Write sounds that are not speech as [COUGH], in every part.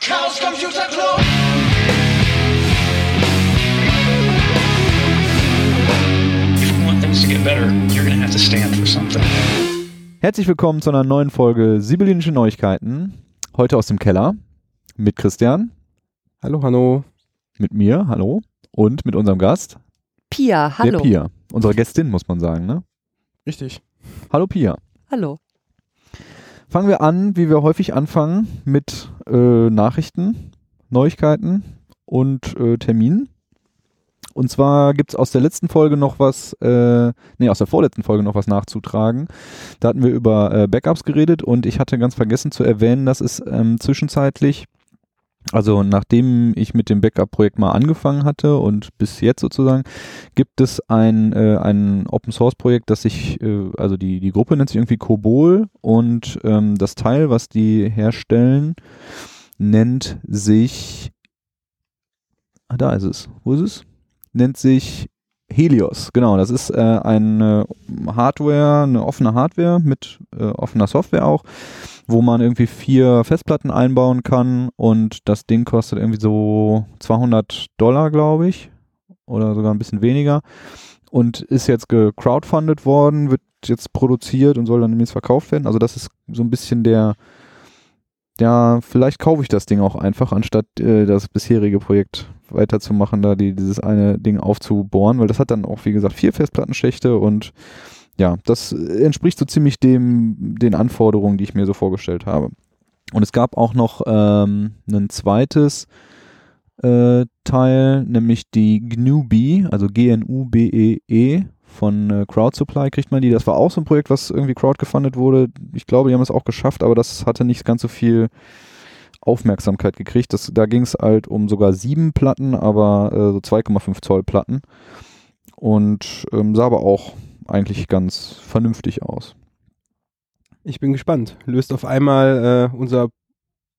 Chaos Computer Club. If you want things to get better, you're to have to stand for something. Herzlich willkommen zu einer neuen Folge Sibyllinische Neuigkeiten. Heute aus dem Keller mit Christian, Hallo, hallo. mit mir, hallo, und mit unserem Gast, Pia, hallo. der Pia. Unsere Gästin, muss man sagen, ne? Richtig. Hallo Pia. Hallo. Fangen wir an, wie wir häufig anfangen, mit äh, Nachrichten, Neuigkeiten und äh, Terminen. Und zwar gibt's aus der letzten Folge noch was, äh, nee, aus der vorletzten Folge noch was nachzutragen. Da hatten wir über äh, Backups geredet und ich hatte ganz vergessen zu erwähnen, dass es ähm, zwischenzeitlich, also nachdem ich mit dem Backup-Projekt mal angefangen hatte und bis jetzt sozusagen, gibt es ein, äh, ein Open-Source-Projekt, das sich, äh, also die, die Gruppe nennt sich irgendwie Kobol und ähm, das Teil, was die herstellen, nennt sich, ah, da ist es, wo ist es? Nennt sich Helios, genau, das ist äh, eine Hardware, eine offene Hardware mit äh, offener Software auch, wo man irgendwie vier Festplatten einbauen kann und das Ding kostet irgendwie so 200 Dollar, glaube ich, oder sogar ein bisschen weniger und ist jetzt gecrowdfundet worden, wird jetzt produziert und soll dann demnächst verkauft werden. Also das ist so ein bisschen der, ja, vielleicht kaufe ich das Ding auch einfach, anstatt äh, das bisherige Projekt weiterzumachen, da die, dieses eine Ding aufzubohren, weil das hat dann auch, wie gesagt, vier Festplattenschächte und ja, das entspricht so ziemlich dem, den Anforderungen, die ich mir so vorgestellt habe. Und es gab auch noch ähm, ein zweites äh, Teil, nämlich die GNU-B, also G-N-U-B-E-E -E von äh, Crowdsupply kriegt man die. Das war auch so ein Projekt, was irgendwie crowdgefundet wurde. Ich glaube, die haben es auch geschafft, aber das hatte nicht ganz so viel Aufmerksamkeit gekriegt. Das, da ging es halt um sogar sieben Platten, aber äh, so 2,5 Zoll Platten. Und ähm, sah aber auch eigentlich ganz vernünftig aus. Ich bin gespannt. Löst auf einmal äh, unser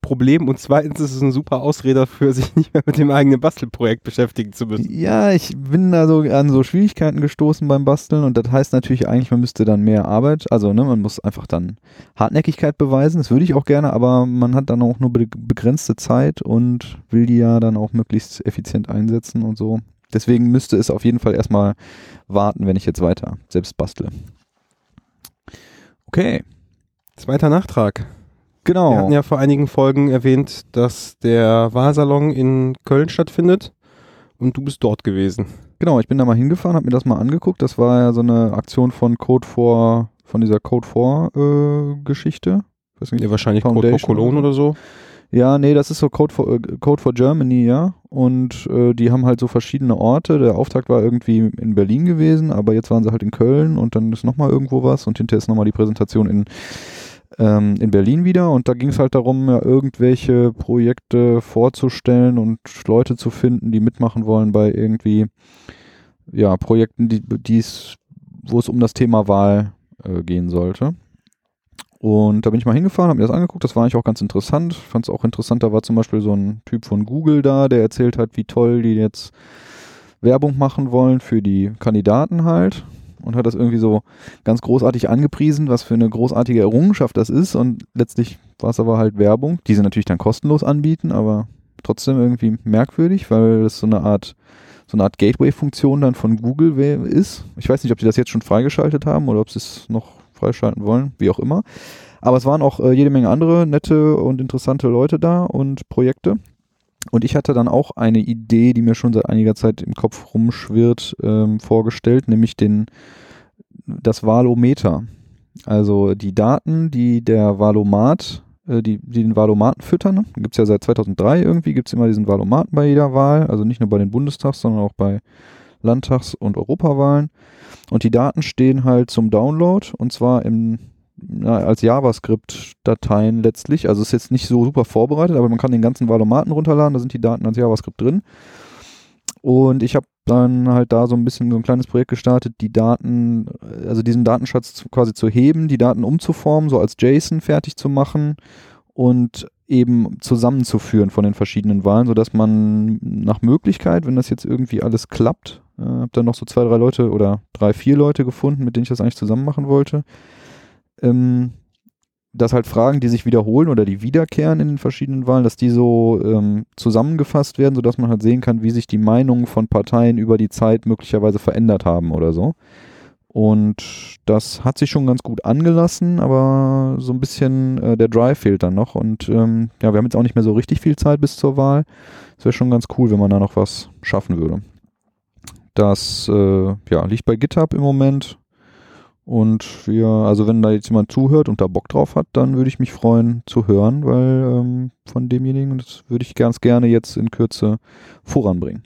Problem und zweitens ist es ein super Ausrede dafür, [LAUGHS] sich nicht mehr mit dem eigenen Bastelprojekt beschäftigen zu müssen. Ja, ich bin da so an so Schwierigkeiten gestoßen beim Basteln und das heißt natürlich eigentlich, man müsste dann mehr Arbeit, also ne, man muss einfach dann Hartnäckigkeit beweisen, das würde ich auch gerne, aber man hat dann auch nur be begrenzte Zeit und will die ja dann auch möglichst effizient einsetzen und so. Deswegen müsste es auf jeden Fall erstmal warten, wenn ich jetzt weiter selbst bastle. Okay, Zweiter Nachtrag. Genau. Wir hatten ja vor einigen Folgen erwähnt, dass der Wahlsalon in Köln stattfindet und du bist dort gewesen. Genau, ich bin da mal hingefahren, habe mir das mal angeguckt. Das war ja so eine Aktion von Code for, von dieser Code for äh, Geschichte. Nicht, Ja, wahrscheinlich Code for Foundation Cologne oder so. Ja, nee, das ist so Code for, äh, Code for Germany, ja. Und äh, die haben halt so verschiedene Orte. Der Auftakt war irgendwie in Berlin gewesen, aber jetzt waren sie halt in Köln und dann ist nochmal irgendwo was und hinterher ist nochmal die Präsentation in, ähm, in Berlin wieder. Und da ging es halt darum, ja, irgendwelche Projekte vorzustellen und Leute zu finden, die mitmachen wollen bei irgendwie ja, Projekten, die, wo es um das Thema Wahl äh, gehen sollte. Und da bin ich mal hingefahren, habe mir das angeguckt, das war eigentlich auch ganz interessant. Fand es auch interessant, da war zum Beispiel so ein Typ von Google da, der erzählt hat, wie toll die jetzt Werbung machen wollen für die Kandidaten halt. Und hat das irgendwie so ganz großartig angepriesen, was für eine großartige Errungenschaft das ist. Und letztlich war es aber halt Werbung, die sie natürlich dann kostenlos anbieten, aber trotzdem irgendwie merkwürdig, weil das so eine Art so eine Art Gateway-Funktion dann von Google ist. Ich weiß nicht, ob sie das jetzt schon freigeschaltet haben oder ob sie es noch freischalten wollen, wie auch immer. Aber es waren auch äh, jede Menge andere nette und interessante Leute da und Projekte. Und ich hatte dann auch eine Idee, die mir schon seit einiger Zeit im Kopf rumschwirrt, ähm, vorgestellt, nämlich den, das Valometer. Also die Daten, die der Valomat, äh, die, die den Valomaten füttern, ne? gibt es ja seit 2003 irgendwie, gibt es immer diesen Valomaten bei jeder Wahl, also nicht nur bei den Bundestags, sondern auch bei Landtags- und Europawahlen. Und die Daten stehen halt zum Download und zwar im, na, als JavaScript-Dateien letztlich. Also ist jetzt nicht so super vorbereitet, aber man kann den ganzen Valomaten runterladen, da sind die Daten als JavaScript drin. Und ich habe dann halt da so ein bisschen so ein kleines Projekt gestartet, die Daten, also diesen Datenschatz quasi zu heben, die Daten umzuformen, so als JSON fertig zu machen und eben zusammenzuführen von den verschiedenen Wahlen, sodass man nach Möglichkeit, wenn das jetzt irgendwie alles klappt, äh, habe dann noch so zwei, drei Leute oder drei, vier Leute gefunden, mit denen ich das eigentlich zusammen machen wollte, ähm, dass halt Fragen, die sich wiederholen oder die wiederkehren in den verschiedenen Wahlen, dass die so ähm, zusammengefasst werden, sodass man halt sehen kann, wie sich die Meinungen von Parteien über die Zeit möglicherweise verändert haben oder so. Und das hat sich schon ganz gut angelassen, aber so ein bisschen äh, der Drive fehlt dann noch. Und ähm, ja, wir haben jetzt auch nicht mehr so richtig viel Zeit bis zur Wahl. Es wäre schon ganz cool, wenn man da noch was schaffen würde. Das äh, ja, liegt bei GitHub im Moment. Und wir, also wenn da jetzt jemand zuhört und da Bock drauf hat, dann würde ich mich freuen zu hören, weil ähm, von demjenigen, das würde ich ganz gerne jetzt in Kürze voranbringen.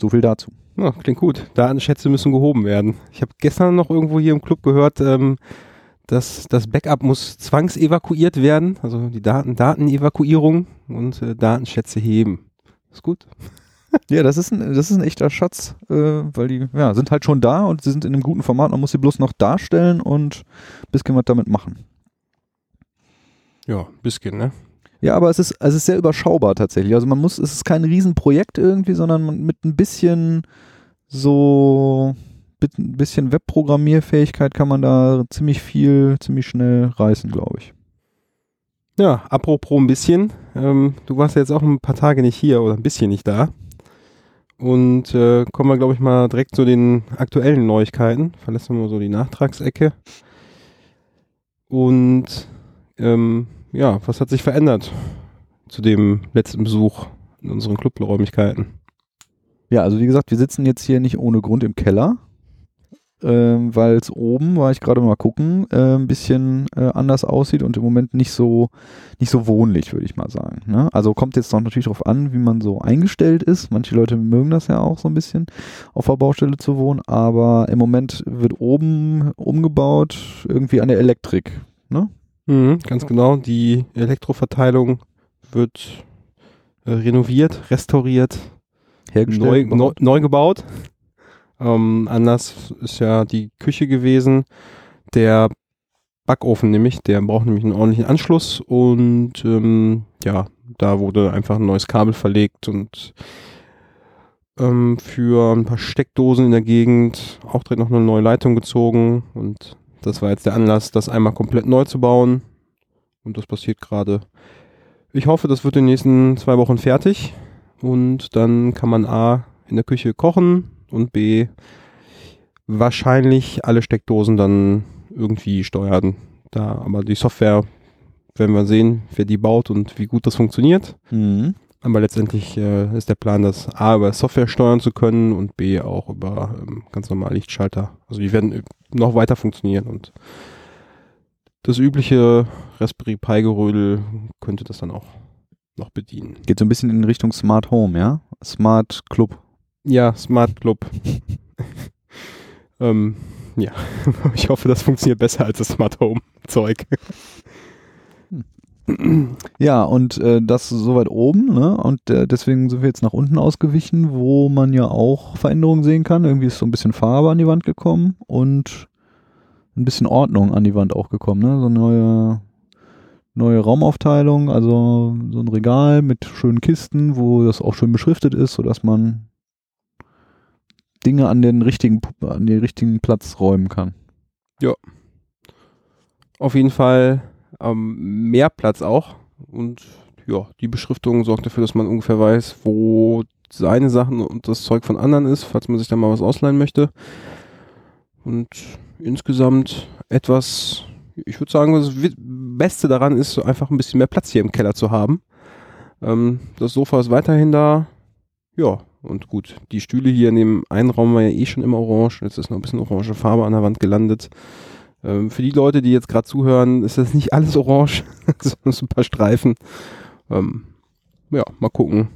So viel dazu. Ja, klingt gut. Datenschätze müssen gehoben werden. Ich habe gestern noch irgendwo hier im Club gehört, ähm, dass das Backup muss zwangsevakuiert werden, also die Daten, Datenevakuierung und äh, Datenschätze heben. Ist gut. Ja, das ist ein, das ist ein echter Schatz, äh, weil die ja, sind halt schon da und sie sind in einem guten Format. Man muss sie bloß noch darstellen und ein bisschen was damit machen. Ja, bisschen, ne? Ja, aber es ist, es ist sehr überschaubar tatsächlich. Also man muss, es ist kein Riesenprojekt irgendwie, sondern mit ein bisschen so, mit ein bisschen Webprogrammierfähigkeit kann man da ziemlich viel, ziemlich schnell reißen, glaube ich. Ja, apropos ein bisschen. Ähm, du warst ja jetzt auch ein paar Tage nicht hier oder ein bisschen nicht da. Und äh, kommen wir, glaube ich, mal direkt zu den aktuellen Neuigkeiten. Verlassen wir mal so die Nachtragsecke. Und ähm, ja, was hat sich verändert zu dem letzten Besuch in unseren Clubräumlichkeiten? Ja, also wie gesagt, wir sitzen jetzt hier nicht ohne Grund im Keller, ähm, weil es oben, war ich gerade mal gucken, äh, ein bisschen äh, anders aussieht und im Moment nicht so, nicht so wohnlich, würde ich mal sagen. Ne? Also kommt jetzt noch natürlich darauf an, wie man so eingestellt ist. Manche Leute mögen das ja auch so ein bisschen, auf der Baustelle zu wohnen, aber im Moment wird oben umgebaut, irgendwie an der Elektrik. Ne? Mhm, ganz genau. Die Elektroverteilung wird äh, renoviert, restauriert, Hergestellt. neu, neu, neu gebaut. Ähm, Anlass ist ja die Küche gewesen. Der Backofen nämlich, der braucht nämlich einen ordentlichen Anschluss und ähm, ja, da wurde einfach ein neues Kabel verlegt und ähm, für ein paar Steckdosen in der Gegend auch direkt noch eine neue Leitung gezogen und das war jetzt der Anlass, das einmal komplett neu zu bauen und das passiert gerade. Ich hoffe, das wird in den nächsten zwei Wochen fertig und dann kann man A in der Küche kochen und B wahrscheinlich alle Steckdosen dann irgendwie steuern. Da, aber die Software werden wir sehen, wer die baut und wie gut das funktioniert. Mhm. Aber letztendlich äh, ist der Plan, das A über Software steuern zu können und B auch über ähm, ganz normal Lichtschalter. Also die werden noch weiter funktionieren und das übliche Raspberry Pi Gerödel könnte das dann auch noch bedienen. Geht so ein bisschen in Richtung Smart Home, ja? Smart Club. Ja, Smart Club. [LAUGHS] ähm, ja, [LAUGHS] ich hoffe, das funktioniert besser als das Smart Home Zeug. Ja, und äh, das soweit oben, ne? Und äh, deswegen sind wir jetzt nach unten ausgewichen, wo man ja auch Veränderungen sehen kann. Irgendwie ist so ein bisschen Farbe an die Wand gekommen und ein bisschen Ordnung an die Wand auch gekommen, ne? So eine neue, neue Raumaufteilung, also so ein Regal mit schönen Kisten, wo das auch schön beschriftet ist, sodass man Dinge an den richtigen, an den richtigen Platz räumen kann. Auf jeden Fall ähm, mehr Platz auch. Und ja, die Beschriftung sorgt dafür, dass man ungefähr weiß, wo seine Sachen und das Zeug von anderen ist, falls man sich da mal was ausleihen möchte. Und insgesamt etwas, ich würde sagen, das Beste daran ist, einfach ein bisschen mehr Platz hier im Keller zu haben. Ähm, das Sofa ist weiterhin da. Ja, und gut, die Stühle hier in dem einen Raum war ja eh schon immer orange. Jetzt ist noch ein bisschen orange Farbe an der Wand gelandet. Ähm, für die Leute, die jetzt gerade zuhören, ist das nicht alles orange, [LAUGHS] sondern so ein paar Streifen. Ähm, ja, mal gucken,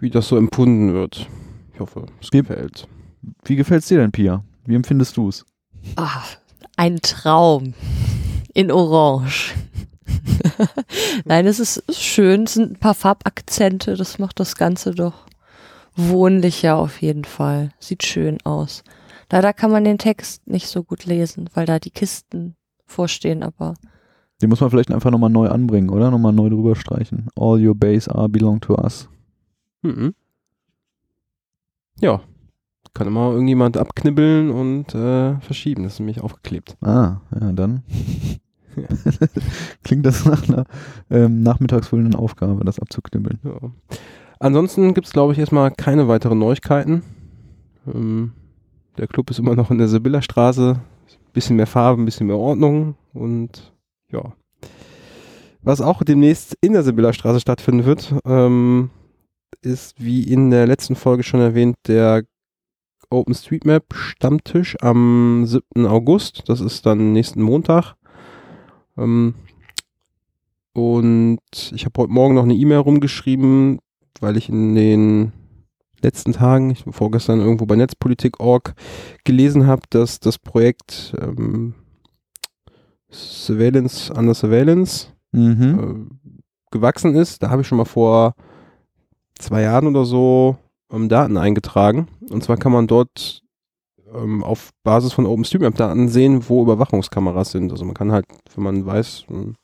wie das so empfunden wird. Ich hoffe, es Wie- gefällt. Wie gefällt's dir denn, Pia? Wie empfindest du es? Ah, ein Traum. In Orange. [LAUGHS] Nein, es ist schön, es sind ein paar Farbakzente, das macht das Ganze doch wohnlicher auf jeden Fall. Sieht schön aus. Leider kann man den Text nicht so gut lesen, weil da die Kisten vorstehen, aber Den muss man vielleicht einfach nochmal neu anbringen, oder? Nochmal neu drüber streichen. All your base are belong to us. Mhm. Ja, kann immer irgendjemand abknibbeln und äh, verschieben. Das ist nämlich aufgeklebt. Ah, ja, dann [LAUGHS] klingt das nach einer ähm, nachmittagsfüllenden Aufgabe, das abzuknibbeln. Ja. Ansonsten gibt es, glaube ich, erstmal keine weiteren Neuigkeiten. Ähm, der Club ist immer noch in der Sibylla-Straße. Bisschen mehr Farbe, ein bisschen mehr Ordnung und ja. Was auch demnächst in der Sibylla-Straße stattfinden wird, ähm, ist, wie in der letzten Folge schon erwähnt, der OpenStreetMap Stammtisch am 7. August. Das ist dann nächsten Montag. Ähm, und ich habe heute Morgen noch eine E-Mail rumgeschrieben, weil ich in den letzten Tagen, ich vorgestern irgendwo bei Netzpolitik.org gelesen habe, dass das Projekt ähm, Surveillance under Surveillance Mhm. äh, gewachsen ist. Da habe ich schon mal vor zwei Jahren oder so ähm, Daten eingetragen. Und zwar kann man dort ähm, auf Basis von OpenStreetMap-Daten sehen, wo Überwachungskameras sind. Also man kann halt, wenn man weiß, ähm,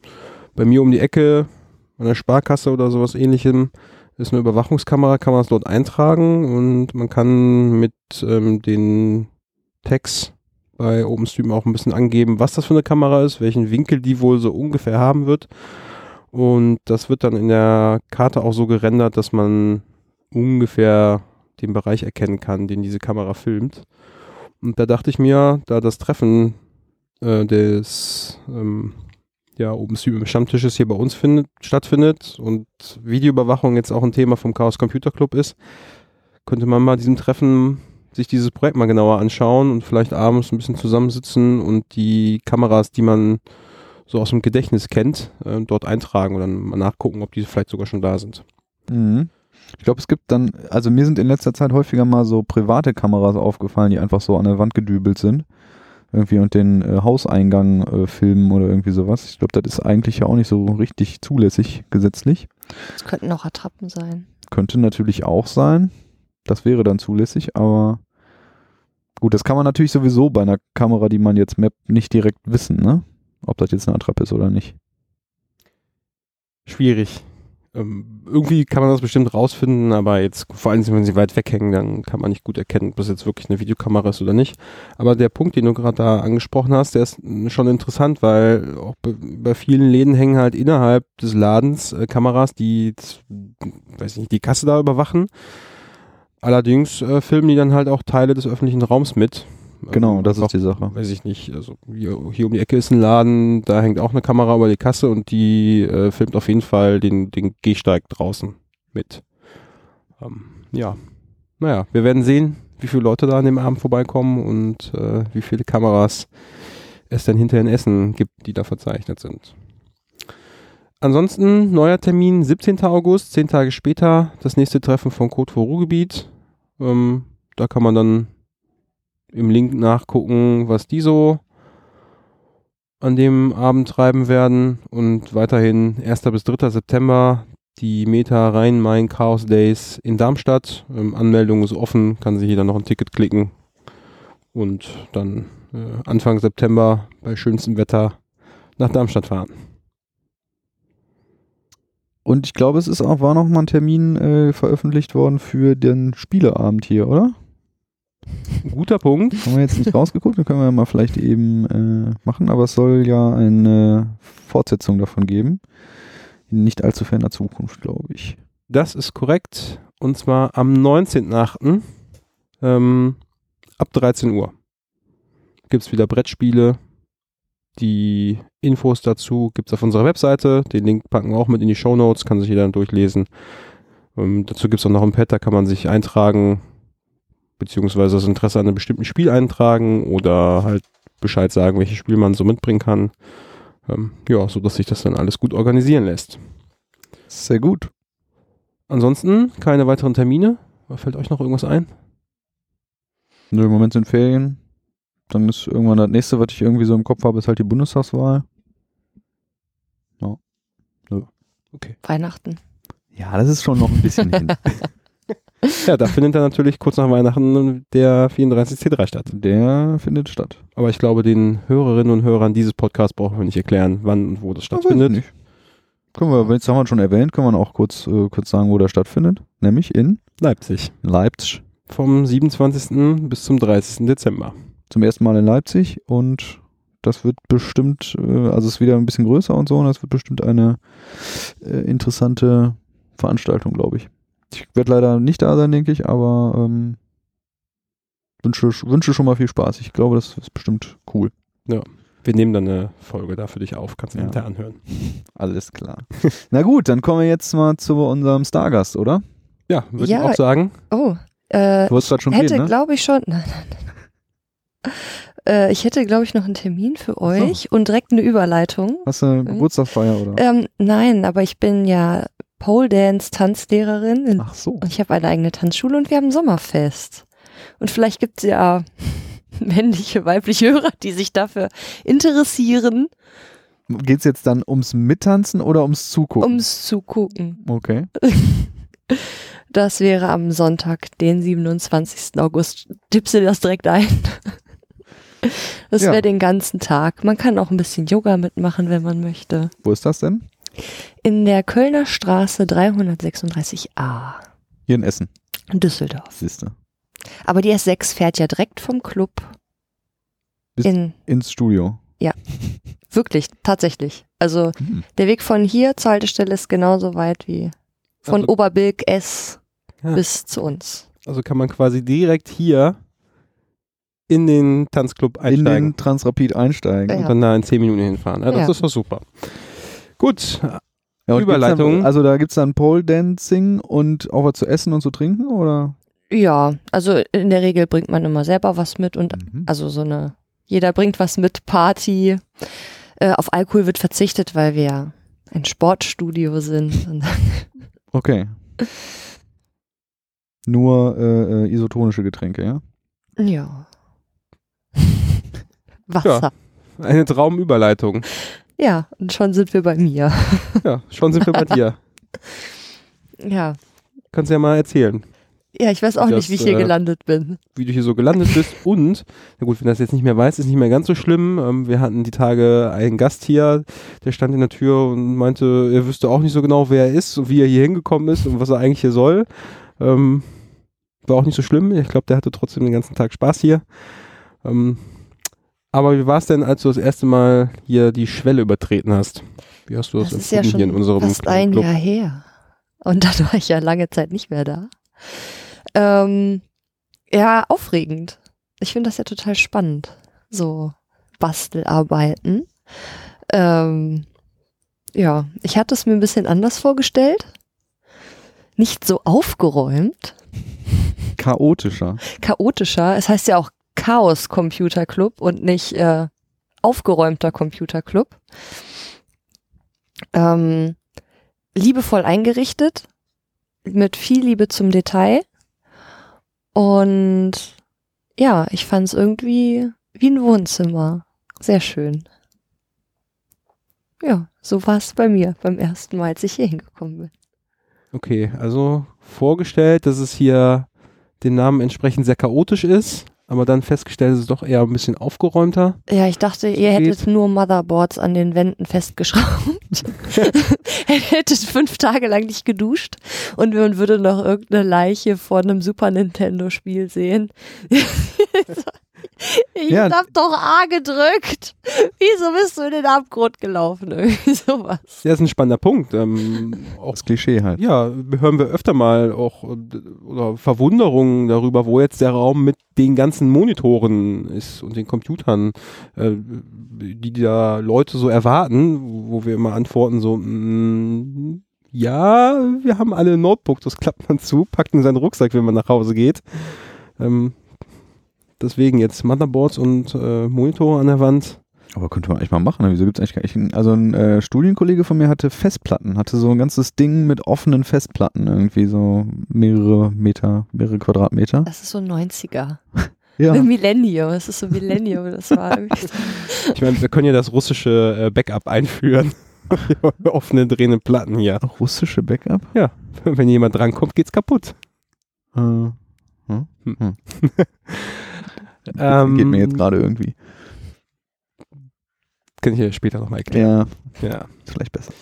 bei mir um die Ecke, an der Sparkasse oder sowas ähnlichem, ist eine Überwachungskamera, kann man es dort eintragen und man kann mit ähm, den Tags bei OpenStream auch ein bisschen angeben, was das für eine Kamera ist, welchen Winkel die wohl so ungefähr haben wird. Und das wird dann in der Karte auch so gerendert, dass man ungefähr den Bereich erkennen kann, den diese Kamera filmt. Und da dachte ich mir, da das Treffen äh, des ähm, ja, OpenStream Stammtisches hier bei uns findet, stattfindet und Videoüberwachung jetzt auch ein Thema vom Chaos Computer Club ist, könnte man mal diesem Treffen sich dieses Projekt mal genauer anschauen und vielleicht abends ein bisschen zusammensitzen und die Kameras, die man so aus dem Gedächtnis kennt, äh, dort eintragen und dann mal nachgucken, ob die vielleicht sogar schon da sind. Mhm. Ich glaube, es gibt dann, also mir sind in letzter Zeit häufiger mal so private Kameras aufgefallen, die einfach so an der Wand gedübelt sind. Irgendwie und den äh, Hauseingang äh, filmen oder irgendwie sowas. Ich glaube, das ist eigentlich ja auch nicht so richtig zulässig gesetzlich. Das könnten auch Attrappen sein. Könnte natürlich auch sein. Das wäre dann zulässig, aber gut, das kann man natürlich sowieso bei einer Kamera, die man jetzt mappt, nicht direkt wissen, ne? Ob das jetzt eine Attrappe ist oder nicht. Schwierig. Ähm, irgendwie kann man das bestimmt rausfinden, aber jetzt, vor allem wenn sie weit weghängen, dann kann man nicht gut erkennen, ob das jetzt wirklich eine Videokamera ist oder nicht. Aber der Punkt, den du gerade da angesprochen hast, der ist schon interessant, weil auch bei, bei vielen Läden hängen halt innerhalb des Ladens äh, Kameras, die, weiß nicht, die Kasse da überwachen. Allerdings äh, filmen die dann halt auch Teile des öffentlichen Raums mit. Genau, Ähm, das ist einfach, die Sache. Weiß ich nicht. Also hier, hier um die Ecke ist ein Laden, da hängt auch eine Kamera über die Kasse und die äh, filmt auf jeden Fall den, den Gehsteig draußen mit. Ähm, ja, naja, wir werden sehen, wie viele Leute da an dem Abend vorbeikommen und äh, wie viele Kameras es dann hinter in Essen gibt, die da verzeichnet sind. Ansonsten neuer Termin, 17. August, zehn Tage später, das nächste Treffen von Code for Ruhrgebiet. Ähm, da kann man dann im Link nachgucken, was die so an dem Abend treiben werden. Und weiterhin 1. bis 3. September die Meta Rhein-Main Chaos Days in Darmstadt. Ähm, Anmeldung ist offen, kann sich jeder noch ein Ticket klicken. Und dann äh, Anfang September bei schönstem Wetter nach Darmstadt fahren. Und ich glaube, es ist auch, war noch mal ein Termin äh, veröffentlicht worden für den Spieleabend hier, oder? Guter Punkt. Haben wir jetzt nicht rausgeguckt, dann können wir mal vielleicht eben äh, machen, aber es soll ja eine Fortsetzung davon geben. In nicht allzu ferner Zukunft, glaube ich. Das ist korrekt. Und zwar am 19.8. Ähm, ab 13 Uhr gibt es wieder Brettspiele. Die Infos dazu gibt es auf unserer Webseite. Den Link packen wir auch mit in die Show Notes, kann sich jeder dann durchlesen. Ähm, dazu gibt es auch noch ein Pad, da kann man sich eintragen, beziehungsweise das Interesse an einem bestimmten Spiel eintragen oder halt Bescheid sagen, welches Spiel man so mitbringen kann. Ähm, ja, so dass sich das dann alles gut organisieren lässt. Sehr gut. Ansonsten keine weiteren Termine. Fällt euch noch irgendwas ein? Nö, im Moment sind Ferien. Dann ist irgendwann das nächste, was ich irgendwie so im Kopf habe, ist halt die Bundestagswahl. Weihnachten. Ja, das ist schon noch ein bisschen hin. [LAUGHS] Ja, da findet dann natürlich kurz nach Weihnachten der 34C3 statt. Der findet statt. Aber ich glaube, den Hörerinnen und Hörern dieses Podcasts brauchen wir nicht erklären, wann und wo das stattfindet. Nicht. Können wir, wenn es haben wir schon erwähnt, können wir auch kurz, äh, kurz sagen, wo der stattfindet. Nämlich in Leipzig. Leipzig. vom 27. bis zum 30. Dezember. Zum ersten Mal in Leipzig und das wird bestimmt, äh, also es ist wieder ein bisschen größer und so, und das wird bestimmt eine äh, interessante Veranstaltung, glaube ich. Ich werde leider nicht da sein, denke ich, aber ähm, wünsche, wünsche schon mal viel Spaß. Ich glaube, das ist bestimmt cool. Wir nehmen dann eine Folge da für dich auf, kannst du Ja. hinterher anhören. [LAUGHS] Alles klar. Na gut, dann kommen wir jetzt mal zu unserem Stargast, oder? Ja, würde Ja. ich auch sagen. Oh, äh, Du wolltest gerade schon hätte, ne? glaube ich, schon. [LAUGHS] Nein, nein, nein. Äh, ich hätte, glaube ich, noch einen Termin für Ach so. euch und direkt eine Überleitung. Hast du eine Geburtstagsfeier oder? Ähm, nein, aber ich bin ja Pole Dance Tanzlehrerin in, Ach so. und ich habe eine eigene Tanzschule und wir haben Sommerfest. Und vielleicht gibt es ja [LAUGHS] männliche, weibliche Hörer, die sich dafür interessieren, Geht es jetzt dann ums Mittanzen oder ums Zugucken? ums Zugucken. okay. [LAUGHS] Das wäre am Sonntag, den 27. August. Tippst du das direkt ein? Das Ja. wäre den ganzen Tag. Man kann auch ein bisschen Yoga mitmachen, wenn man möchte. Wo ist das denn? In der Kölner Straße 336a Hier in Essen, in Düsseldorf. siehste. Aber die S6 fährt ja direkt vom Club Bis- in, Ins Studio. [LAUGHS] wirklich, tatsächlich. Also Hm. der Weg von hier zur Haltestelle ist genauso weit wie von Also- Oberbilk S Ja. bis zu uns. Also kann man quasi direkt hier in den Tanzclub In einsteigen den Transrapid einsteigen. Ja. und dann da in 10 Minuten hinfahren. Ja, das Ja. ist doch super. Gut, Ja, Überleitung. Dann, also da gibt es dann Pole Dancing und auch was zu essen und zu trinken, oder? Ja, also in der Regel bringt man immer selber was mit und Mhm. also so eine, jeder bringt was mit, Party. Äh, auf Alkohol wird verzichtet, weil wir ja ein Sportstudio sind. [LAUGHS] Okay. Nur äh, äh, isotonische Getränke, ja? ja. Wasser. eine Traumüberleitung. Ja. und schon sind wir bei mir. Ja, schon sind wir bei dir. [LAUGHS] Ja. Kannst ja mal erzählen, Ja, ich weiß auch Das, nicht, wie ich hier äh, gelandet bin. wie du hier so gelandet bist. [LAUGHS] Und, na gut, wenn das jetzt nicht mehr weiß, ist nicht mehr ganz so schlimm. Ähm, wir hatten die Tage einen Gast hier, der stand in der Tür und meinte, er wüsste auch nicht so genau, wer er ist und wie er hier hingekommen ist und was er eigentlich hier soll. Ähm, war auch nicht so schlimm. Ich glaube, der hatte trotzdem den ganzen Tag Spaß hier. Ähm, aber wie war es denn, als du das erste Mal hier die Schwelle übertreten hast? Wie hast du das, Das ist ja empfunden hier in schon unserem fast ein Club? Jahr her. Und dann war ich ja lange Zeit nicht mehr da. Ähm, ja, aufregend. Ich finde das ja total spannend. So Bastelarbeiten. Ähm, ja, ich hatte es mir ein bisschen anders vorgestellt. Nicht so aufgeräumt, Chaotischer. chaotischer. Es heißt ja auch Chaos Computer Club und nicht äh, aufgeräumter Computer Club. Ähm, liebevoll eingerichtet, mit viel Liebe zum Detail. Und ja, ich fand es irgendwie wie ein Wohnzimmer. Sehr schön. Ja, so war es bei mir beim ersten Mal, als ich hier hingekommen bin. Okay, also vorgestellt, dass es hier dem Namen entsprechend sehr chaotisch ist, aber dann festgestellt, es ist doch eher ein bisschen aufgeräumter. Ja, ich dachte, ihr Geht. hättet nur Motherboards an den Wänden festgeschraubt. [LAUGHS] hättet fünf Tage lang nicht geduscht und man würde noch irgendeine Leiche vor einem Super Nintendo Spiel sehen. [LAUGHS] ich Ja. hab doch A gedrückt. Wieso bist du in den Abgrund gelaufen? [LAUGHS] Irgendwie sowas. Ja, ist ein spannender Punkt. Ähm, auch, Das Klischee halt. ja, hören wir öfter mal auch äh, oder Verwunderungen darüber, wo jetzt der Raum mit den ganzen Monitoren ist und den Computern, äh, die da Leute so erwarten, wo wir immer antworten so, mm, ja, wir haben alle ein Notebook, das klappt man zu, packt in seinen Rucksack, wenn man nach Hause geht. Ähm, deswegen jetzt Motherboards und äh, Monitore an der Wand. Aber könnte man eigentlich mal machen. ne? Wieso gibt's eigentlich gar nicht? Also ein äh, Studienkollege von mir hatte Festplatten, hatte so ein ganzes Ding mit offenen Festplatten, irgendwie so mehrere Meter, mehrere Quadratmeter. Das ist so 90er. [LAUGHS] Ja. Millennium. Das ist so Millennium. Das war [LAUGHS] irgendwie Ich meine, wir können ja das russische äh, Backup einführen. [LAUGHS] Offene drehende Platten hier. Russische Backup? Wenn jemand drankommt, geht's kaputt. Äh, Ähm, geht mir jetzt gerade irgendwie. Kann ich dir später nochmal erklären. Ja, Ja. ist vielleicht besser.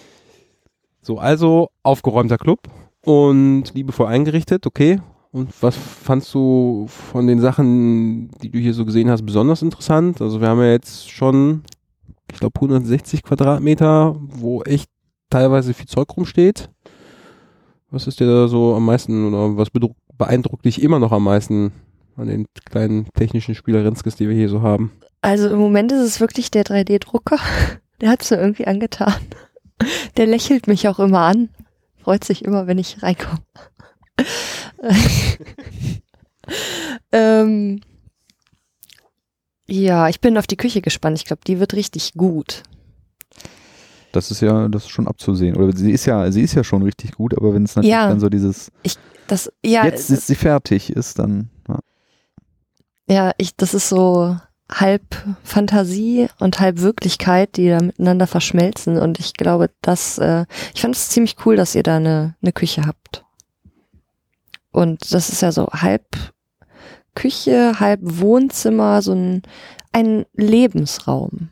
So, also aufgeräumter Club und liebevoll eingerichtet, okay. Und was fandst du von den Sachen, die du hier so gesehen hast, besonders interessant? Also wir haben ja jetzt schon, ich glaube, 160 Quadratmeter, wo echt teilweise viel Zeug rumsteht. Was ist dir da so am meisten oder was beeindruckt dich immer noch am meisten an den kleinen technischen Spielerenskes, die wir hier so haben? Also im Moment ist es wirklich der 3D-Drucker. [LAUGHS] Der hat es mir irgendwie angetan. Der lächelt mich auch immer an. Freut sich immer, wenn ich reinkomme. [LAUGHS] ähm, ja, ich bin auf die Küche gespannt. Ich glaube, die wird richtig gut. Das ist ja, das ist schon abzusehen. Oder sie ist ja, sie ist ja schon richtig gut, aber wenn es natürlich Ja. dann so dieses, Das, ja, jetzt ist sie fertig ist, dann, ja. ich, das ist so halb Fantasie und halb Wirklichkeit, die da miteinander verschmelzen. Und ich glaube, dass, äh, ich fand es ziemlich cool, dass ihr da eine, eine Küche habt. Und das ist ja so halb Küche, halb Wohnzimmer, so ein, ein Lebensraum.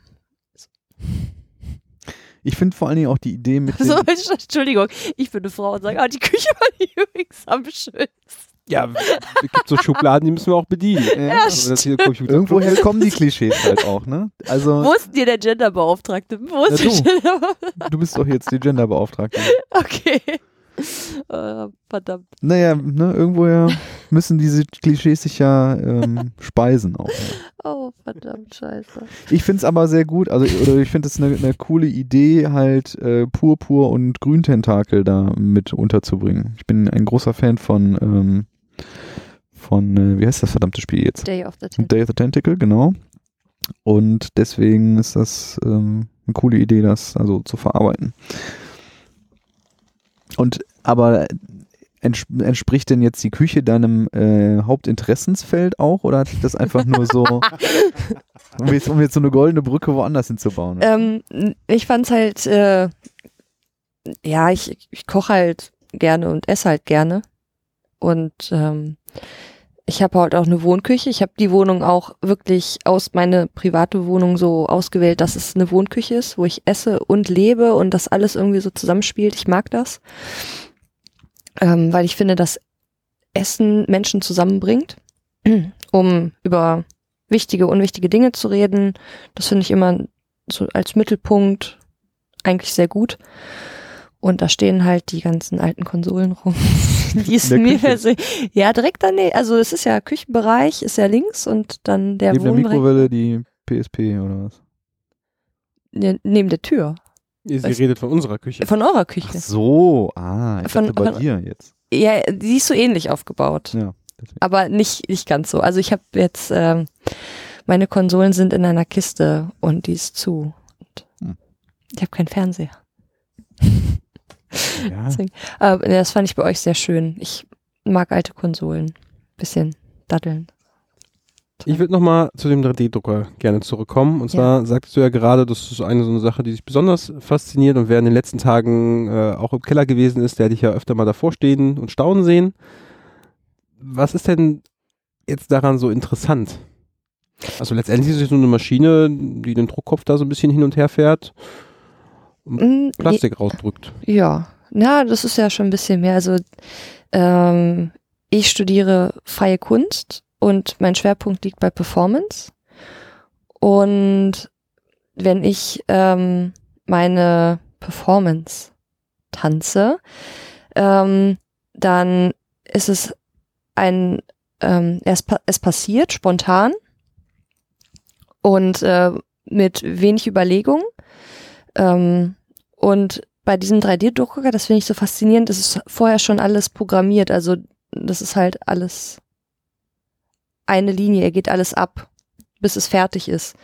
Ich finde vor allen Dingen auch die Idee mit [LAUGHS] So, Entschuldigung, ich bin eine Frau und sage, ah, die Küche war die [LAUGHS] übrigens am schönsten. Ja, es gibt so Schubladen, die müssen wir auch bedienen. Ja, Also das hier Computer irgendwoher kommen die Klischees halt auch, ne? Also, Wo ist hier der Genderbeauftragte? Wo ist Ja, der du. Genderbeauftragte? du bist doch jetzt die Genderbeauftragte. Okay. Äh, verdammt. Naja, ne, irgendwoher müssen diese Klischees sich ja ähm, speisen auch. Oh, verdammt, scheiße. Ich finde es aber sehr gut, also oder ich finde es eine eine coole Idee, halt äh, Purpur und Grüntentakel da mit unterzubringen. Ich bin ein großer Fan von, ähm, von äh, wie heißt das verdammte Spiel jetzt? Day of the Ten. Day of the Tentacle, genau. Und deswegen ist das ähm, eine coole Idee, das also zu verarbeiten. Und aber ents entspricht denn jetzt die Küche deinem äh, Hauptinteressensfeld auch oder hat sich das einfach nur so, [LAUGHS] um jetzt, um jetzt so eine goldene Brücke woanders hinzubauen? Ähm, ich fand's halt, äh, ja, ich, ich koche halt gerne und esse halt gerne. Und ähm, ich habe halt auch eine Wohnküche. Ich habe die Wohnung auch wirklich aus meine private Wohnung so ausgewählt, dass es eine Wohnküche ist, wo ich esse und lebe und das alles irgendwie so zusammenspielt. Ich mag das, ähm, weil ich finde, dass Essen Menschen zusammenbringt, [CLEARS THROAT] um über wichtige, unwichtige Dinge zu reden. Das finde ich immer so als Mittelpunkt eigentlich sehr gut. Und da stehen halt die ganzen alten Konsolen rum. [LAUGHS] die ist In der mir persönlich- ja direkt daneben. Also es ist ja Küchenbereich, ist ja links und dann der Neben der Wohnbereich Mikrowelle die PSP oder was? ne- neben der Tür Sie Was? redet von unserer Küche. von eurer Ach Küche. so, ah, ich Von- bei von- dir jetzt. Ja, die ist so ähnlich aufgebaut, Ja, deswegen. aber nicht nicht ganz so. Also ich habe jetzt ähm, meine Konsolen sind in einer Kiste und die ist zu. Und Hm. Ich habe keinen Fernseher. Ja. [LAUGHS] Deswegen. Aber das fand ich bei euch sehr schön. Ich mag alte Konsolen. Bisschen daddeln. Ich würde nochmal zu dem 3D-Drucker gerne zurückkommen. Und Ja. zwar sagtest du ja gerade, das ist eine so eine Sache, die dich besonders fasziniert und wer in den letzten Tagen äh, auch im Keller gewesen ist, der dich ja öfter mal davor stehen und staunen sehen. Was ist denn jetzt daran so interessant? Also letztendlich ist es so eine Maschine, die den Druckkopf da so ein bisschen hin und her fährt, Mm, Plastik rausdrückt. Ja, ja, das ist ja schon ein bisschen mehr. Also ähm, ich studiere freie Kunst und mein Schwerpunkt liegt bei Performance. Und wenn ich ähm, meine Performance tanze, ähm, dann ist es ein, ähm, es, es passiert spontan und äh, mit wenig Überlegung. Ähm, und bei diesem 3D-Drucker, das finde ich so faszinierend, das ist vorher schon alles programmiert. Also das ist halt alles eine Linie, er geht alles ab, bis es fertig ist.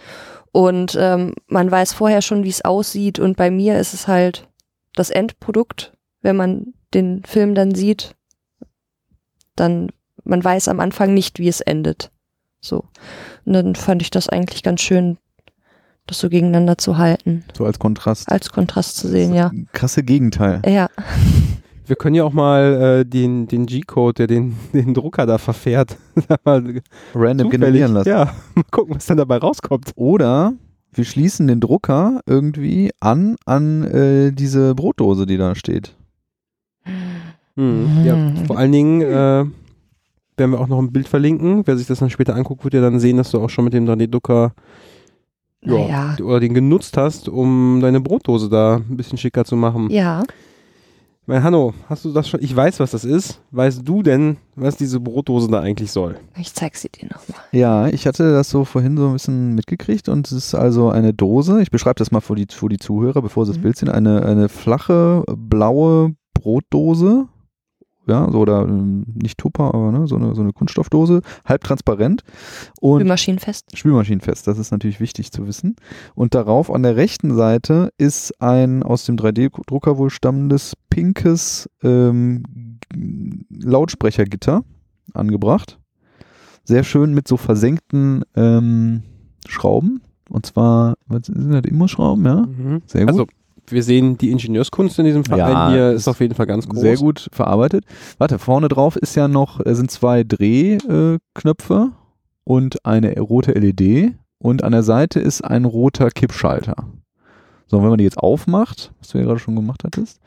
Und ähm, man weiß vorher schon, wie es aussieht. Und bei mir ist es halt das Endprodukt, wenn man den Film dann sieht, dann man weiß am Anfang nicht, wie es endet. So. Und dann fand ich das eigentlich ganz schön, das so gegeneinander zu halten, So als Kontrast. als Kontrast zu sehen, ja. Krasse Gegenteil. Ja, Wir können ja auch mal äh, den, den G-Code, der den, [LAUGHS] den Drucker da verfährt, [LAUGHS] mal Random generieren lassen. Ja, [LAUGHS] mal gucken, was dann dabei rauskommt. Oder wir schließen den Drucker irgendwie an an äh, diese Brotdose, die da steht. Hm. Ja, Mhm. vor allen Dingen, äh, werden wir auch noch ein Bild verlinken. Wer sich das dann später anguckt, wird ja dann sehen, dass du auch schon mit dem 3D-Drucker ja, Naja. oder den genutzt hast, um deine Brotdose da ein bisschen schicker zu machen. Ja. Mein Hanno, hast du das schon? Ich weiß, was das ist. Weißt du denn, was diese Brotdose da eigentlich soll? Ich zeig sie dir nochmal. Ja, ich hatte das so vorhin so ein bisschen mitgekriegt und es ist also eine Dose. Ich beschreibe das mal für die, für die Zuhörer, bevor sie das Mhm. Bild sehen. Eine, eine flache, blaue Brotdose. Ja, so oder ähm, nicht Tupper, aber ne, so, eine, so eine Kunststoffdose, halb transparent und Spülmaschinenfest. Spülmaschinenfest. Das ist natürlich wichtig zu wissen. Und darauf an der rechten Seite ist ein aus dem 3D-Drucker wohl stammendes pinkes ähm, Lautsprechergitter angebracht. Sehr schön mit so versenkten ähm, Schrauben. Und zwar, was sind das Imbusschrauben, ja? Sehr gut. Also, wir sehen die Ingenieurskunst in diesem Verein Ja, hier ist auf jeden Fall ganz groß. Sehr gut verarbeitet. Warte, vorne drauf ist ja noch, äh, sind zwei Drehknöpfe Knöpfe und eine rote LED und an der Seite ist ein roter Kippschalter. So, und wenn man die jetzt aufmacht, was du ja gerade schon gemacht hattest,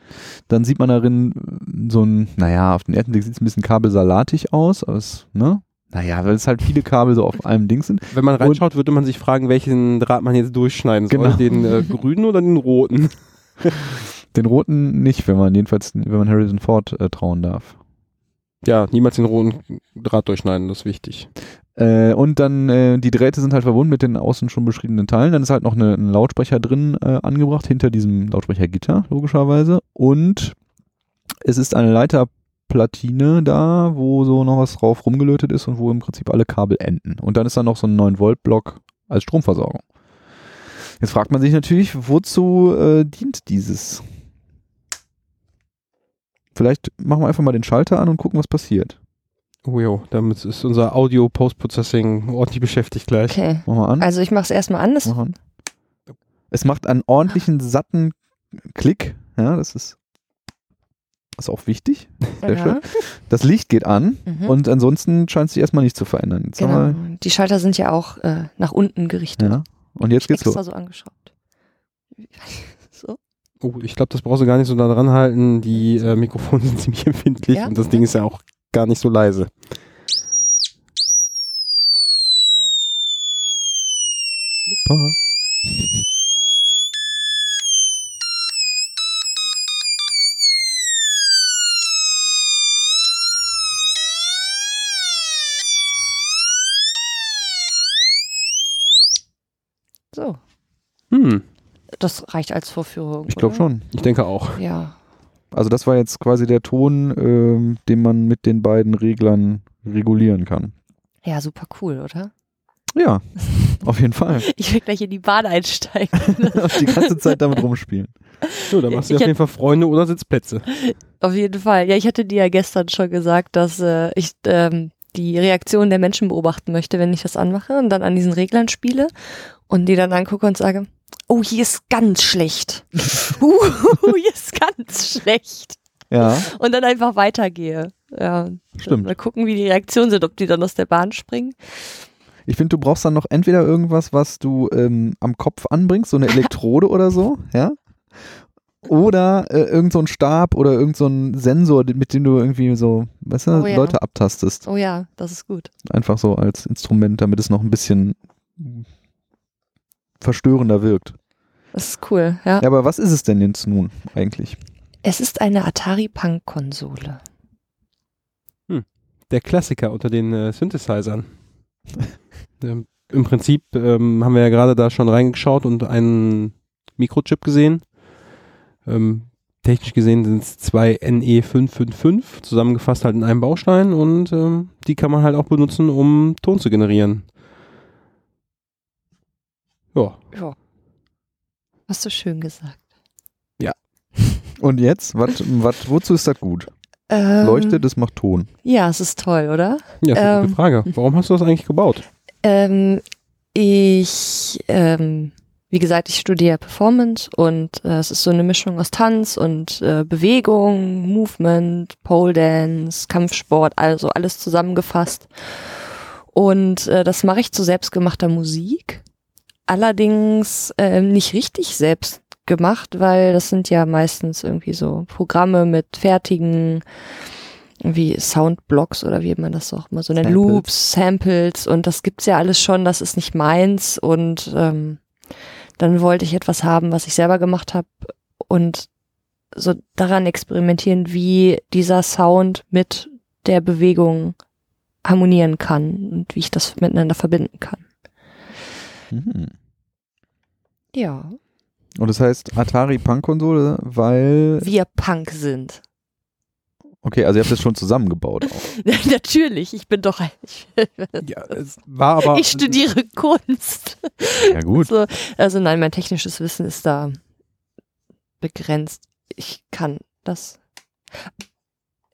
dann sieht man darin äh, so ein, naja, auf den ersten Blick sieht es ein bisschen kabelsalatig aus, aber es, ne? Naja, weil es halt viele Kabel so auf einem Ding sind. Wenn man reinschaut, würde man sich fragen, welchen Draht man jetzt durchschneiden soll. Genau. Den äh, grünen oder den roten? [LAUGHS] Den roten nicht, wenn man jedenfalls, wenn man Harrison Ford äh, trauen darf. Ja, niemals den roten Draht durchschneiden, das ist wichtig. Äh, und dann, äh, die Drähte sind halt verbunden mit den außen schon beschriebenen Teilen. Dann ist halt noch eine, ein Lautsprecher drin äh, angebracht, hinter diesem Lautsprechergitter, logischerweise. Und es ist eine Leiterplatine da, wo so noch was drauf rumgelötet ist und wo im Prinzip alle Kabel enden. Und dann ist da noch so ein 9-Volt-Block als Stromversorgung. Jetzt fragt man sich natürlich, wozu äh, dient dieses? Vielleicht machen wir einfach mal den Schalter an und gucken, was passiert. Oh jo, damit ist unser Audio-Post-Processing ordentlich beschäftigt gleich. Okay. Machen wir an. Also ich mach's erstmal an. Mach an. Es macht einen ordentlichen, satten Klick. Ja, das ist, das ist auch wichtig. Sehr ja. schön. Das Licht geht an Mhm. und ansonsten scheint sich erstmal nicht zu verändern. Jetzt Genau. Die Schalter sind ja auch äh, nach unten gerichtet. ja. Und jetzt geht's Extra los. so angeschraubt. [LAUGHS] So. Oh, ich glaube, das brauchst du gar nicht so da dran halten. Die äh, Mikrofone sind ziemlich [LAUGHS] empfindlich Ja? und das Ding ist ja auch gar nicht so leise. so. Hm, Das reicht als Vorführung. Ich glaube schon. ich denke auch. Ja. Also das war jetzt quasi der Ton, ähm, den man mit den beiden Reglern regulieren kann. Ja, super cool, oder? Ja, auf jeden Fall. [LAUGHS] Ich will gleich in die Bahn einsteigen. [LAUGHS] die ganze Zeit damit rumspielen. So, da machst du Ich auf jeden Fall Freunde oder Sitzplätze. Auf jeden Fall. Ja, ich hatte dir ja gestern schon gesagt, dass äh, ich ähm, die Reaktion der Menschen beobachten möchte, wenn ich das anmache und dann an diesen Reglern spiele und die dann angucke und sage, oh, hier ist ganz schlecht. [LAUGHS] uh, hier ist ganz schlecht. Ja, Und dann einfach weitergehe. Ja, Stimmt. Mal gucken, wie die Reaktionen sind, ob die dann aus der Bahn springen. ich finde, du brauchst dann noch entweder irgendwas, was du ähm, am Kopf anbringst, so eine Elektrode [LAUGHS] oder so, ja? Oder äh, irgend so ein Stab oder irgend so ein Sensor, mit dem du irgendwie so, weißt du, Oh ja. Leute abtastest. Oh ja, das ist gut. Einfach so als Instrument, damit es noch ein bisschen verstörender wirkt. Das ist cool, ja. Ja, aber was ist es denn jetzt nun eigentlich? Es ist eine Atari Punk Konsole. Der Klassiker unter den äh, Synthesizern. [LAUGHS] ähm, Im Prinzip ähm, haben wir ja gerade da schon reingeschaut und einen Mikrochip gesehen. Ähm, technisch gesehen sind es zwei NE555, zusammengefasst halt in einem Baustein und ähm, die kann man halt auch benutzen, um Ton zu generieren. Ja, Ja. Hast du schön gesagt. Und jetzt, wat, wat, wozu ist das gut? Ähm, Leuchtet, es macht Ton. Ja, es ist toll, oder? ja ist eine gute Ähm. Frage. Warum hast du das eigentlich gebaut? Ähm, ich, ähm, wie gesagt, ich studiere Performance und äh, es ist so eine Mischung aus Tanz und äh, Bewegung, Movement, Pole Dance, Kampfsport, also alles zusammengefasst. Und äh, das mache ich zu selbstgemachter Musik. Allerdings äh, nicht richtig selbst gemacht, weil das sind ja meistens irgendwie so Programme mit fertigen wie Soundblocks oder wie man das auch mal so nennt. Loops, Samples und das gibt's ja alles schon, das ist nicht meins und ähm, dann wollte ich etwas haben, was ich selber gemacht habe und so daran experimentieren, wie dieser Sound mit der Bewegung harmonieren kann und wie ich das miteinander verbinden kann. Mhm. Ja. Und das heißt Atari Punk-Konsole, weil. Wir Punk sind. Okay, also ihr habt das schon zusammengebaut auch. [LAUGHS] Natürlich, ich bin doch ein, ich, Ja, es war aber. ich studiere Kunst. Ja, gut. So, also nein, mein technisches Wissen ist da begrenzt. Ich kann das.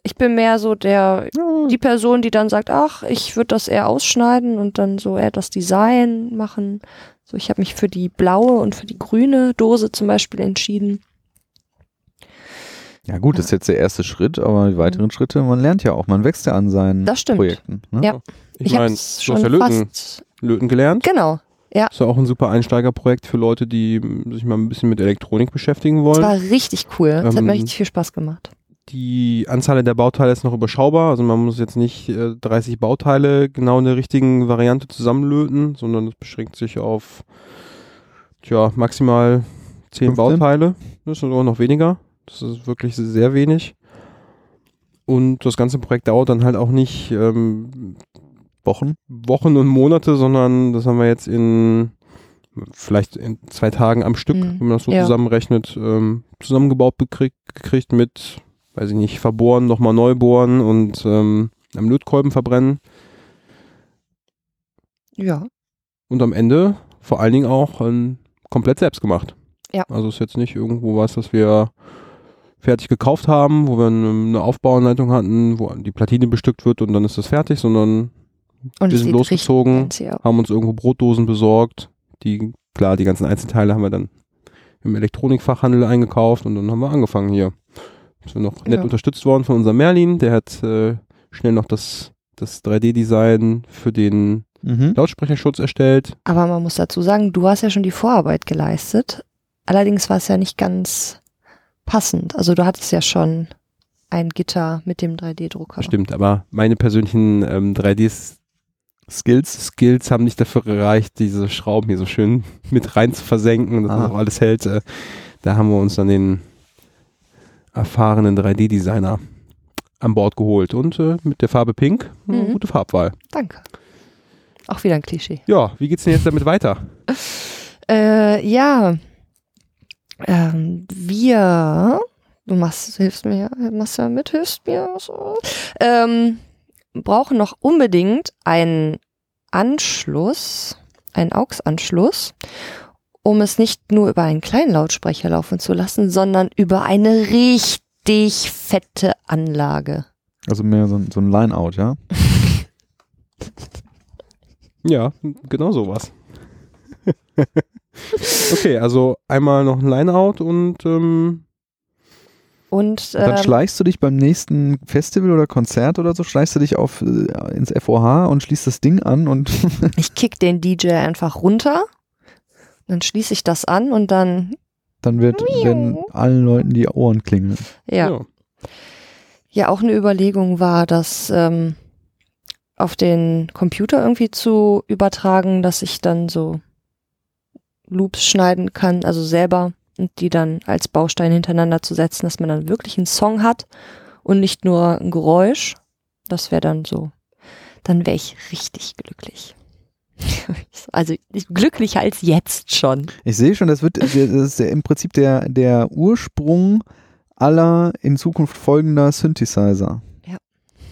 Ich bin mehr so der die Person, die dann sagt, ach, ich würde das eher ausschneiden und dann so eher das Design machen. So, ich habe mich für die blaue und für die grüne Dose zum Beispiel entschieden. Ja, gut, das ist jetzt der erste Schritt, aber die weiteren Schritte, man lernt ja auch, man wächst ja an seinen Das stimmt. Projekten. Ne? Ja. ich meine, hab's du hast ja Löten, fast. Löten gelernt. Genau. Ist ja auch ein super Einsteigerprojekt für Leute, die sich mal ein bisschen mit Elektronik beschäftigen Das wollen. war richtig cool. Das hat Ähm, mir richtig viel Spaß gemacht. Die Anzahl der Bauteile ist noch überschaubar, also man muss jetzt nicht äh, 30 Bauteile genau in der richtigen Variante zusammenlöten, sondern es beschränkt sich auf tja, maximal 10 15? Bauteile. Das ist sogar noch weniger. Das ist wirklich sehr wenig. Und das ganze Projekt dauert dann halt auch nicht ähm, Wochen. Wochen und Monate, sondern das haben wir jetzt in vielleicht in zwei Tagen am Stück, Mhm. wenn man das so Ja. zusammenrechnet, ähm, zusammengebaut bekriegt, gekriegt mit, weiß ich nicht, verbohren, nochmal neu bohren und ähm, am Lötkolben verbrennen. Ja. Und am Ende vor allen Dingen auch ähm, komplett selbst gemacht. Ja. Also ist jetzt nicht irgendwo was, was wir fertig gekauft haben, wo wir eine Aufbauanleitung hatten, wo die Platine bestückt wird und dann ist das fertig, sondern Und Wir sind losgezogen. haben uns irgendwo Brotdosen besorgt. Die, klar, die ganzen Einzelteile haben wir dann im Elektronikfachhandel eingekauft und dann haben wir angefangen hier. Sind noch nett Ja. unterstützt worden von unserem Merlin, der hat äh, schnell noch das, das 3D-Design für den Mhm. Lautsprecherschutz erstellt. Aber man muss dazu sagen, du hast ja schon die Vorarbeit geleistet. Allerdings war es ja nicht ganz passend. Also du hattest ja schon ein Gitter mit dem 3D-Drucker. Stimmt, aber meine persönlichen ähm, 3D-Skills Skills haben nicht dafür gereicht, diese Schrauben hier so schön [LAUGHS] mit rein zu versenken und dass Ah. das auch alles hält. Äh, da haben wir uns dann den erfahrenen 3D-Designer an Bord geholt und äh, mit der Farbe Pink eine Mhm. gute Farbwahl. Danke. Auch wieder ein Klischee. Ja, wie geht's denn jetzt damit weiter? [LAUGHS] Äh, ja. Ähm, wir, du machst, hilfst mir, ja, machst ja mit, hilfst mir, so. ähm, brauchen noch unbedingt einen Anschluss, einen AUX-Anschluss, um es nicht nur über einen kleinen Lautsprecher laufen zu lassen, sondern über eine richtig fette Anlage. Also mehr so, ein- so ein Line-Out, ja? [LAUGHS] Ja, genau sowas. [LAUGHS] okay, also einmal noch ein Lineout und ähm, Und, Und dann ähm, schleichst du dich beim nächsten Festival oder Konzert oder so, schleichst du dich auf äh, ins FOH und schließt das Ding an und [LAUGHS] ich kick den DJ einfach runter, dann schließe ich das an und dann, dann wird werden allen Leuten die Ohren klingeln. ja. ja. Ja, auch eine Überlegung war, das ähm, auf den Computer irgendwie zu übertragen, dass ich dann so Loops schneiden kann, also selber und die dann als Baustein hintereinander zu setzen, dass man dann wirklich einen Song hat und nicht nur ein Geräusch. Das wäre dann so. Dann wäre ich richtig glücklich. [LAUGHS] Also ich- glücklicher als jetzt schon. Ich sehe schon, das wird das ist im Prinzip der, der Ursprung aller in Zukunft folgender Synthesizer. Ja.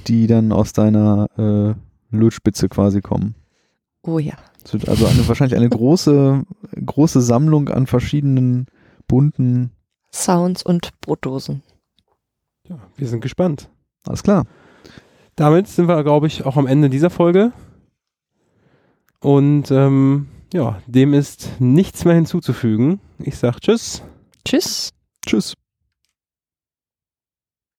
Die dann aus deiner äh, Lötspitze quasi kommen. Oh ja. Es wird also eine, wahrscheinlich eine große, große Sammlung an verschiedenen bunten. Sounds und Brotdosen. ja, wir sind gespannt. Alles klar. Damit sind wir, glaube ich, auch am Ende dieser Folge. Und ähm, ja, dem ist nichts mehr hinzuzufügen. Ich sag Tschüss. Tschüss. Tschüss.